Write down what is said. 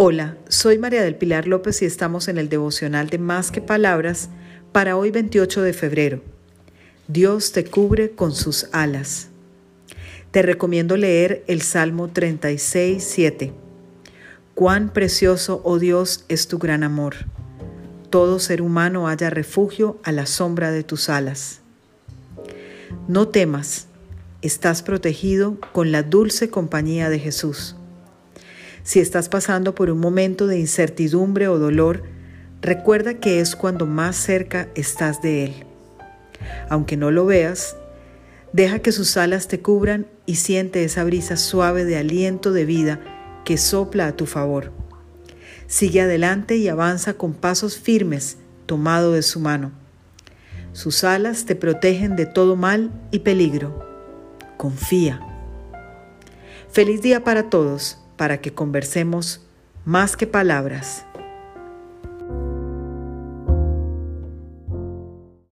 Hola, soy María del Pilar López y estamos en el devocional de Más que Palabras para hoy 28 de febrero. Dios te cubre con sus alas. Te recomiendo leer el Salmo 36, 7. Cuán precioso, oh Dios, es tu gran amor. Todo ser humano haya refugio a la sombra de tus alas. No temas, estás protegido con la dulce compañía de Jesús. Si estás pasando por un momento de incertidumbre o dolor, recuerda que es cuando más cerca estás de Él. Aunque no lo veas, deja que sus alas te cubran y siente esa brisa suave de aliento de vida que sopla a tu favor. Sigue adelante y avanza con pasos firmes, tomado de su mano. Sus alas te protegen de todo mal y peligro. Confía. Feliz día para todos para que conversemos más que palabras.